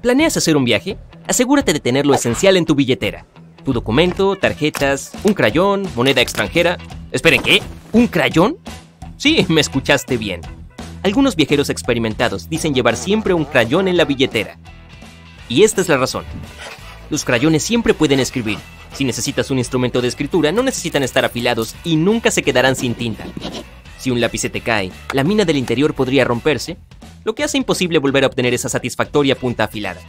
¿Planeas hacer un viaje? Asegúrate de tener lo esencial en tu billetera. Tu documento, tarjetas, un crayón, moneda extranjera. Esperen, ¿qué? ¿Un crayón? Sí, me escuchaste bien. Algunos viajeros experimentados dicen llevar siempre un crayón en la billetera. Y esta es la razón. Los crayones siempre pueden escribir. Si necesitas un instrumento de escritura, no necesitan estar afilados y nunca se quedarán sin tinta. Si un lápiz se te cae, la mina del interior podría romperse, lo que hace imposible volver a obtener esa satisfactoria punta afilada.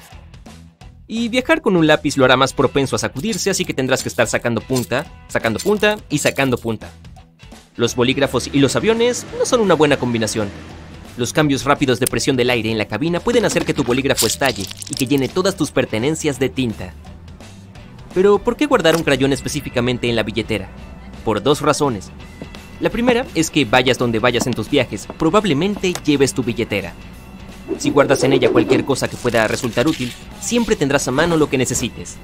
Y viajar con un lápiz lo hará más propenso a sacudirse, así que tendrás que estar sacando punta, sacando punta y sacando punta. Los bolígrafos y los aviones no son una buena combinación. Los cambios rápidos de presión del aire en la cabina pueden hacer que tu bolígrafo estalle y que llene todas tus pertenencias de tinta. Pero, ¿por qué guardar un crayón específicamente en la billetera? Por dos razones. La primera es que vayas donde vayas en tus viajes, probablemente lleves tu billetera. Si guardas en ella cualquier cosa que pueda resultar útil, siempre tendrás a mano lo que necesites.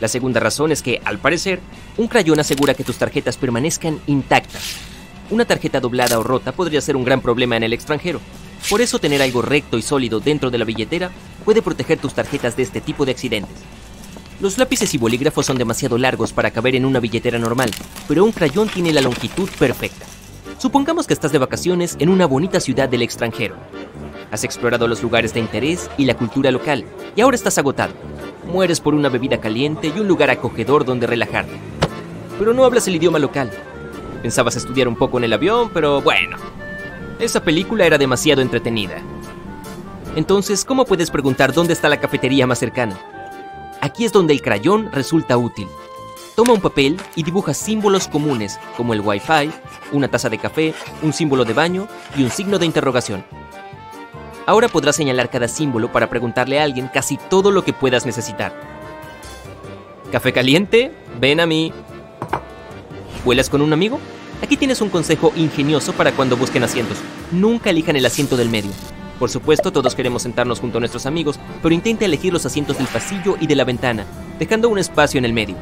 La segunda razón es que, al parecer, un crayón asegura que tus tarjetas permanezcan intactas. Una tarjeta doblada o rota podría ser un gran problema en el extranjero. Por eso tener algo recto y sólido dentro de la billetera puede proteger tus tarjetas de este tipo de accidentes. Los lápices y bolígrafos son demasiado largos para caber en una billetera normal, pero un crayón tiene la longitud perfecta. Supongamos que estás de vacaciones en una bonita ciudad del extranjero. Has explorado los lugares de interés y la cultura local, y ahora estás agotado. Mueres por una bebida caliente y un lugar acogedor donde relajarte. Pero no hablas el idioma local. Pensabas estudiar un poco en el avión, pero bueno. Esa película era demasiado entretenida. Entonces, ¿cómo puedes preguntar dónde está la cafetería más cercana? Aquí es donde el crayón resulta útil. Toma un papel y dibuja símbolos comunes como el Wi-Fi, una taza de café, un símbolo de baño y un signo de interrogación. Ahora podrás señalar cada símbolo para preguntarle a alguien casi todo lo que puedas necesitar. ¿Café caliente? Ven a mí. ¿Vuelas con un amigo? Aquí tienes un consejo ingenioso para cuando busquen asientos. Nunca elijan el asiento del medio. Por supuesto, todos queremos sentarnos junto a nuestros amigos, pero intenta elegir los asientos del pasillo y de la ventana, dejando un espacio en el medio.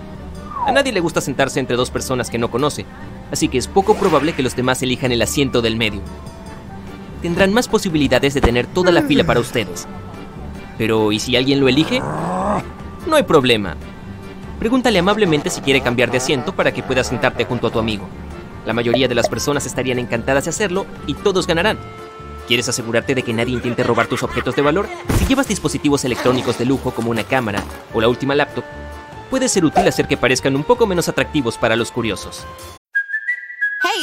A nadie le gusta sentarse entre dos personas que no conoce, así que es poco probable que los demás elijan el asiento del medio. Tendrán más posibilidades de tener toda la fila para ustedes. Pero, ¿y si alguien lo elige? No hay problema. Pregúntale amablemente si quiere cambiar de asiento para que puedas sentarte junto a tu amigo. La mayoría de las personas estarían encantadas de hacerlo y todos ganarán. ¿Quieres asegurarte de que nadie intente robar tus objetos de valor? Si llevas dispositivos electrónicos de lujo como una cámara o la última laptop, puede ser útil hacer que parezcan un poco menos atractivos para los curiosos.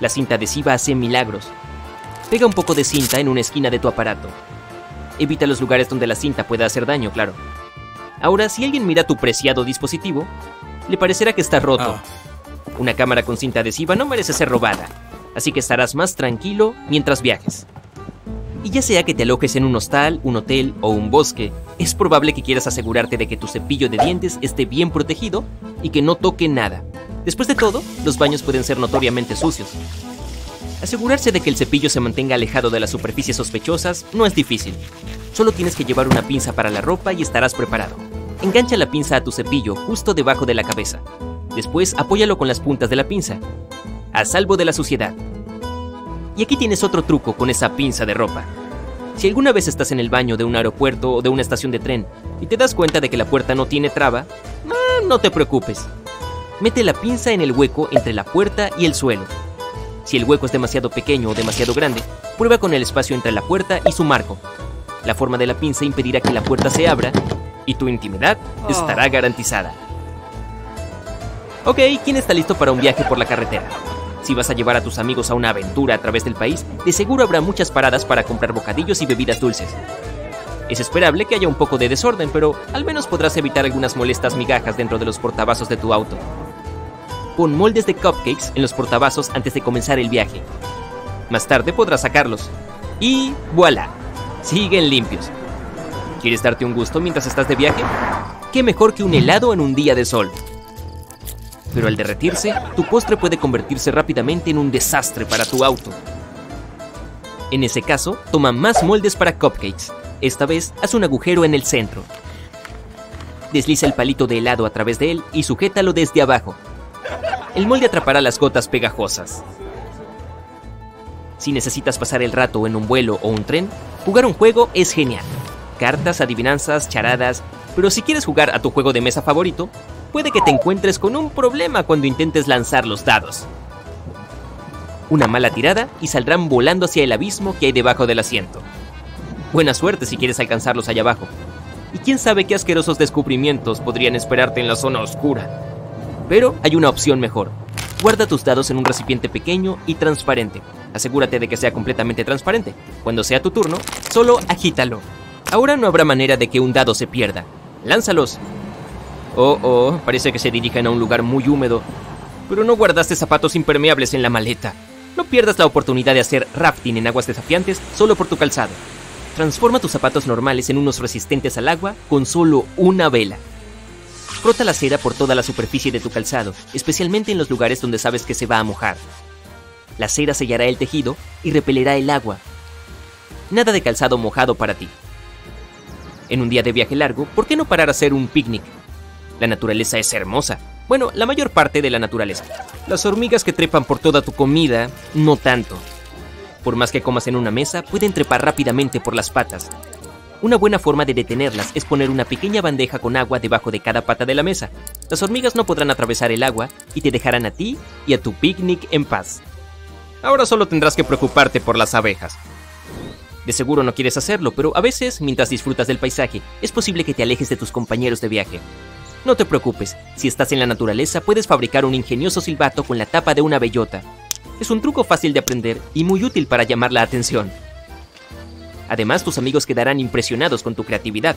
La cinta adhesiva hace milagros. Pega un poco de cinta en una esquina de tu aparato. Evita los lugares donde la cinta pueda hacer daño, claro. Ahora, si alguien mira tu preciado dispositivo, le parecerá que está roto. Una cámara con cinta adhesiva no merece ser robada, así que estarás más tranquilo mientras viajes. Y ya sea que te alojes en un hostal, un hotel o un bosque, es probable que quieras asegurarte de que tu cepillo de dientes esté bien protegido y que no toque nada. Después de todo, los baños pueden ser notoriamente sucios. Asegurarse de que el cepillo se mantenga alejado de las superficies sospechosas no es difícil. Solo tienes que llevar una pinza para la ropa y estarás preparado. Engancha la pinza a tu cepillo justo debajo de la cabeza. Después apóyalo con las puntas de la pinza, a salvo de la suciedad. Y aquí tienes otro truco con esa pinza de ropa. Si alguna vez estás en el baño de un aeropuerto o de una estación de tren y te das cuenta de que la puerta no tiene traba, ah, no te preocupes. Mete la pinza en el hueco entre la puerta y el suelo. Si el hueco es demasiado pequeño o demasiado grande, prueba con el espacio entre la puerta y su marco. La forma de la pinza impedirá que la puerta se abra y tu intimidad estará garantizada. Ok, ¿quién está listo para un viaje por la carretera? Si vas a llevar a tus amigos a una aventura a través del país, de seguro habrá muchas paradas para comprar bocadillos y bebidas dulces. Es esperable que haya un poco de desorden, pero al menos podrás evitar algunas molestas migajas dentro de los portavasos de tu auto. Pon moldes de cupcakes en los portavasos antes de comenzar el viaje. Más tarde podrás sacarlos. Y voilà, siguen limpios. ¿Quieres darte un gusto mientras estás de viaje? ¿Qué mejor que un helado en un día de sol? Pero al derretirse, tu postre puede convertirse rápidamente en un desastre para tu auto. En ese caso, toma más moldes para cupcakes. Esta vez, haz un agujero en el centro. Desliza el palito de helado a través de él y sujétalo desde abajo. El molde atrapará las gotas pegajosas. Si necesitas pasar el rato en un vuelo o un tren, jugar un juego es genial. Cartas, adivinanzas, charadas, pero si quieres jugar a tu juego de mesa favorito, puede que te encuentres con un problema cuando intentes lanzar los dados. Una mala tirada y saldrán volando hacia el abismo que hay debajo del asiento. Buena suerte si quieres alcanzarlos allá abajo. Y quién sabe qué asquerosos descubrimientos podrían esperarte en la zona oscura. Pero hay una opción mejor. Guarda tus dados en un recipiente pequeño y transparente. Asegúrate de que sea completamente transparente. Cuando sea tu turno, solo agítalo. Ahora no habrá manera de que un dado se pierda. Lánzalos. Oh, oh, parece que se dirigen a un lugar muy húmedo. Pero no guardaste zapatos impermeables en la maleta. No pierdas la oportunidad de hacer rafting en aguas desafiantes solo por tu calzado. Transforma tus zapatos normales en unos resistentes al agua con solo una vela. Frota la cera por toda la superficie de tu calzado, especialmente en los lugares donde sabes que se va a mojar. La cera sellará el tejido y repelerá el agua. Nada de calzado mojado para ti. En un día de viaje largo, ¿por qué no parar a hacer un picnic? La naturaleza es hermosa. Bueno, la mayor parte de la naturaleza. Las hormigas que trepan por toda tu comida, no tanto. Por más que comas en una mesa, pueden trepar rápidamente por las patas, una buena forma de detenerlas es poner una pequeña bandeja con agua debajo de cada pata de la mesa. Las hormigas no podrán atravesar el agua y te dejarán a ti y a tu picnic en paz. Ahora solo tendrás que preocuparte por las abejas. De seguro no quieres hacerlo, pero a veces, mientras disfrutas del paisaje, es posible que te alejes de tus compañeros de viaje. No te preocupes, si estás en la naturaleza puedes fabricar un ingenioso silbato con la tapa de una bellota. Es un truco fácil de aprender y muy útil para llamar la atención. Además, tus amigos quedarán impresionados con tu creatividad.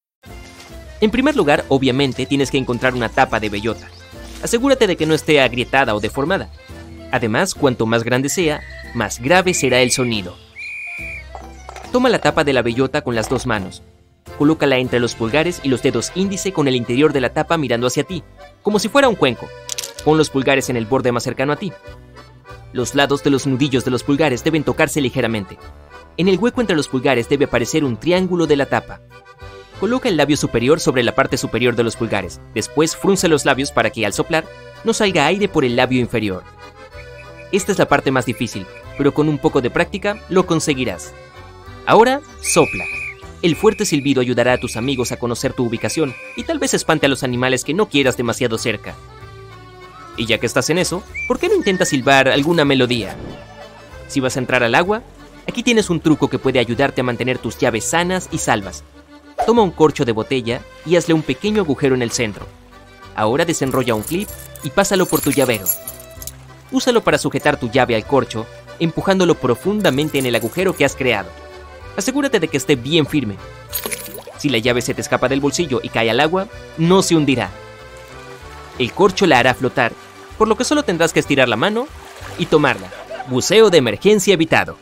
En primer lugar, obviamente, tienes que encontrar una tapa de bellota. Asegúrate de que no esté agrietada o deformada. Además, cuanto más grande sea, más grave será el sonido. Toma la tapa de la bellota con las dos manos. Colócala entre los pulgares y los dedos índice con el interior de la tapa mirando hacia ti, como si fuera un cuenco. Pon los pulgares en el borde más cercano a ti. Los lados de los nudillos de los pulgares deben tocarse ligeramente. En el hueco entre los pulgares debe aparecer un triángulo de la tapa. Coloca el labio superior sobre la parte superior de los pulgares. Después frunce los labios para que al soplar no salga aire por el labio inferior. Esta es la parte más difícil, pero con un poco de práctica lo conseguirás. Ahora, sopla. El fuerte silbido ayudará a tus amigos a conocer tu ubicación y tal vez espante a los animales que no quieras demasiado cerca. Y ya que estás en eso, ¿por qué no intentas silbar alguna melodía? Si vas a entrar al agua, aquí tienes un truco que puede ayudarte a mantener tus llaves sanas y salvas. Toma un corcho de botella y hazle un pequeño agujero en el centro. Ahora desenrolla un clip y pásalo por tu llavero. Úsalo para sujetar tu llave al corcho, empujándolo profundamente en el agujero que has creado. Asegúrate de que esté bien firme. Si la llave se te escapa del bolsillo y cae al agua, no se hundirá. El corcho la hará flotar, por lo que solo tendrás que estirar la mano y tomarla. Buceo de emergencia evitado.